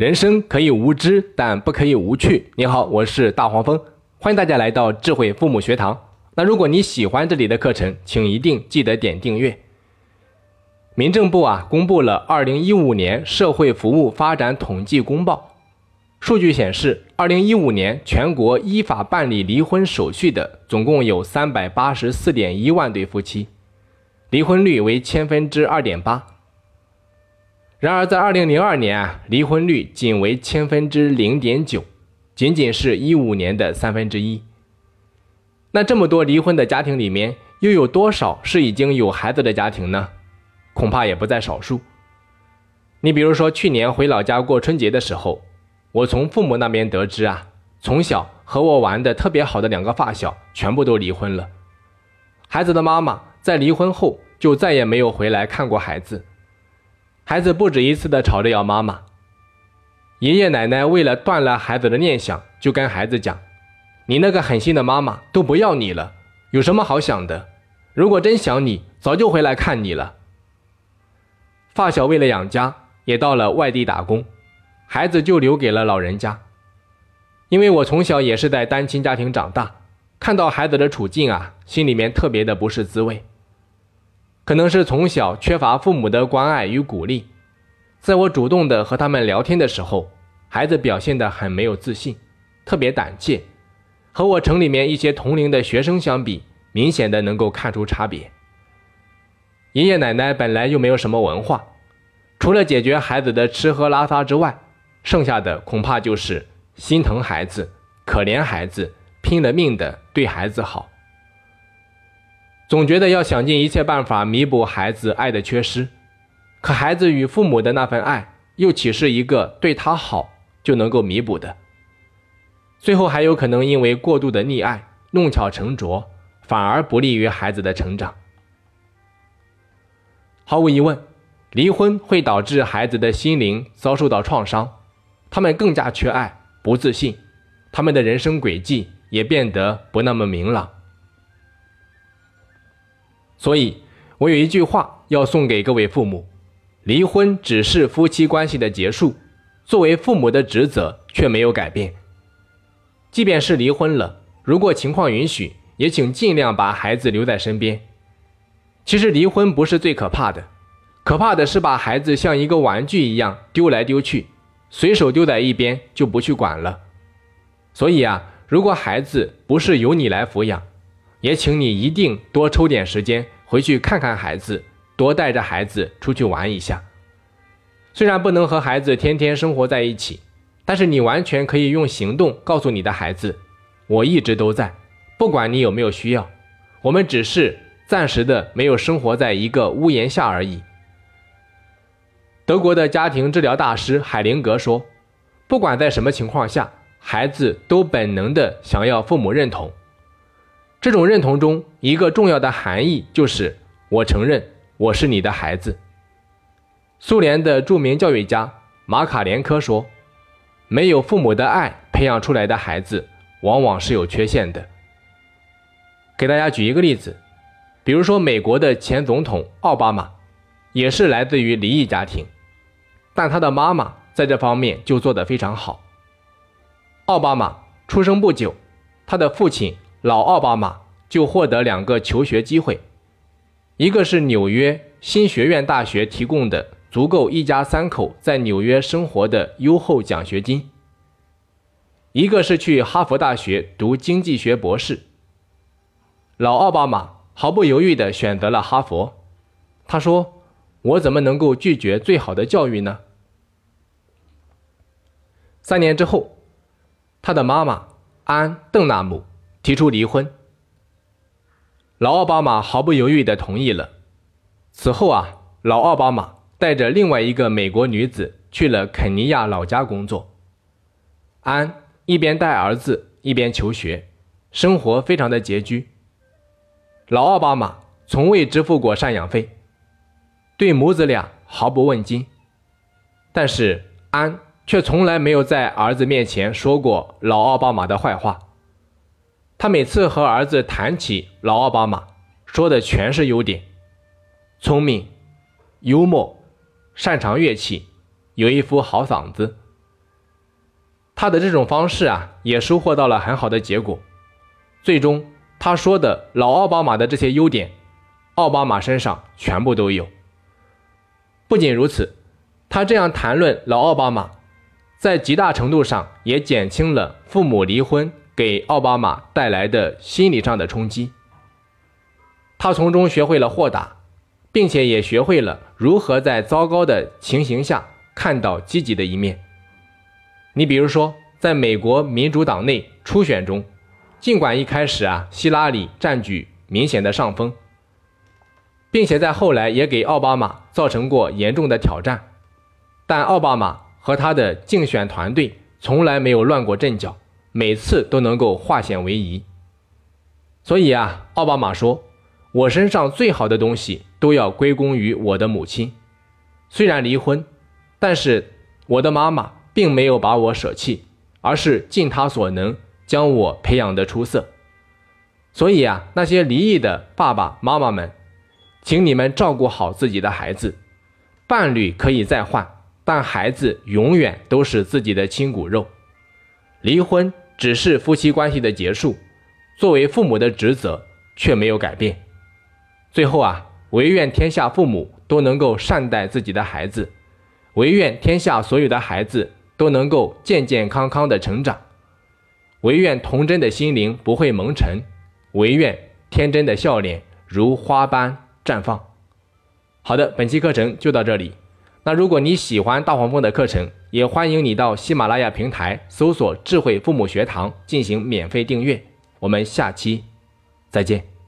人生可以无知，但不可以无趣。你好，我是大黄蜂，欢迎大家来到智慧父母学堂。那如果你喜欢这里的课程，请一定记得点订阅。民政部啊公布了二零一五年社会服务发展统计公报，数据显示，二零一五年全国依法办理离婚手续的总共有三百八十四点一万对夫妻，离婚率为千分之二点八。然而，在二零零二年啊，离婚率仅为千分之零点九，仅仅是一五年的三分之一。那这么多离婚的家庭里面，又有多少是已经有孩子的家庭呢？恐怕也不在少数。你比如说，去年回老家过春节的时候，我从父母那边得知啊，从小和我玩的特别好的两个发小全部都离婚了，孩子的妈妈在离婚后就再也没有回来看过孩子。孩子不止一次的吵着要妈妈，爷爷奶奶为了断了孩子的念想，就跟孩子讲：“你那个狠心的妈妈都不要你了，有什么好想的？如果真想你，早就回来看你了。”发小为了养家，也到了外地打工，孩子就留给了老人家。因为我从小也是在单亲家庭长大，看到孩子的处境啊，心里面特别的不是滋味。可能是从小缺乏父母的关爱与鼓励，在我主动的和他们聊天的时候，孩子表现得很没有自信，特别胆怯，和我城里面一些同龄的学生相比，明显的能够看出差别。爷爷奶奶本来又没有什么文化，除了解决孩子的吃喝拉撒之外，剩下的恐怕就是心疼孩子、可怜孩子、拼了命的对孩子好。总觉得要想尽一切办法弥补孩子爱的缺失，可孩子与父母的那份爱又岂是一个对他好就能够弥补的？最后还有可能因为过度的溺爱，弄巧成拙，反而不利于孩子的成长。毫无疑问，离婚会导致孩子的心灵遭受到创伤，他们更加缺爱、不自信，他们的人生轨迹也变得不那么明朗。所以，我有一句话要送给各位父母：离婚只是夫妻关系的结束，作为父母的职责却没有改变。即便是离婚了，如果情况允许，也请尽量把孩子留在身边。其实，离婚不是最可怕的，可怕的是把孩子像一个玩具一样丢来丢去，随手丢在一边就不去管了。所以啊，如果孩子不是由你来抚养，也请你一定多抽点时间回去看看孩子，多带着孩子出去玩一下。虽然不能和孩子天天生活在一起，但是你完全可以用行动告诉你的孩子：“我一直都在，不管你有没有需要，我们只是暂时的没有生活在一个屋檐下而已。”德国的家庭治疗大师海灵格说：“不管在什么情况下，孩子都本能的想要父母认同。”这种认同中一个重要的含义就是，我承认我是你的孩子。苏联的著名教育家马卡连科说：“没有父母的爱培养出来的孩子，往往是有缺陷的。”给大家举一个例子，比如说美国的前总统奥巴马，也是来自于离异家庭，但他的妈妈在这方面就做得非常好。奥巴马出生不久，他的父亲。老奥巴马就获得两个求学机会，一个是纽约新学院大学提供的足够一家三口在纽约生活的优厚奖学金，一个是去哈佛大学读经济学博士。老奥巴马毫不犹豫地选择了哈佛，他说：“我怎么能够拒绝最好的教育呢？”三年之后，他的妈妈安·邓纳姆。提出离婚，老奥巴马毫不犹豫地同意了。此后啊，老奥巴马带着另外一个美国女子去了肯尼亚老家工作。安一边带儿子一边求学，生活非常的拮据。老奥巴马从未支付过赡养费，对母子俩毫不问津。但是安却从来没有在儿子面前说过老奥巴马的坏话。他每次和儿子谈起老奥巴马，说的全是优点：聪明、幽默、擅长乐器，有一副好嗓子，他的这种方式啊，也收获到了很好的结果。最终，他说的老奥巴马的这些优点，奥巴马身上全部都有。不仅如此，他这样谈论老奥巴马，在极大程度上也减轻了父母离婚给奥巴马带来的心理上的冲击。他从中学会了豁达，并且也学会了如何在糟糕的情形下看到积极的一面。你比如说，在美国民主党内初选中，尽管一开始啊，希拉里占据明显的上风，并且在后来也给奥巴马造成过严重的挑战，但奥巴马和他的竞选团队从来没有乱过阵脚，每次都能够化险为夷。所以啊，奥巴马说。我身上最好的东西都要归功于我的母亲。虽然离婚，但是我的妈妈并没有把我舍弃，而是尽她所能将我培养得出色。所以啊，那些离异的爸爸妈妈们，请你们照顾好自己的孩子。伴侣可以再换，但孩子永远都是自己的亲骨肉。离婚只是夫妻关系的结束，作为父母的职责却没有改变。最后啊，唯愿天下父母都能够善待自己的孩子，唯愿天下所有的孩子都能够健健康康的成长，唯愿童真的心灵不会蒙尘，唯愿天真的笑脸如花般绽放。好的，本期课程就到这里。那如果你喜欢大黄蜂的课程，也欢迎你到喜马拉雅平台搜索“智慧父母学堂”进行免费订阅。我们下期再见。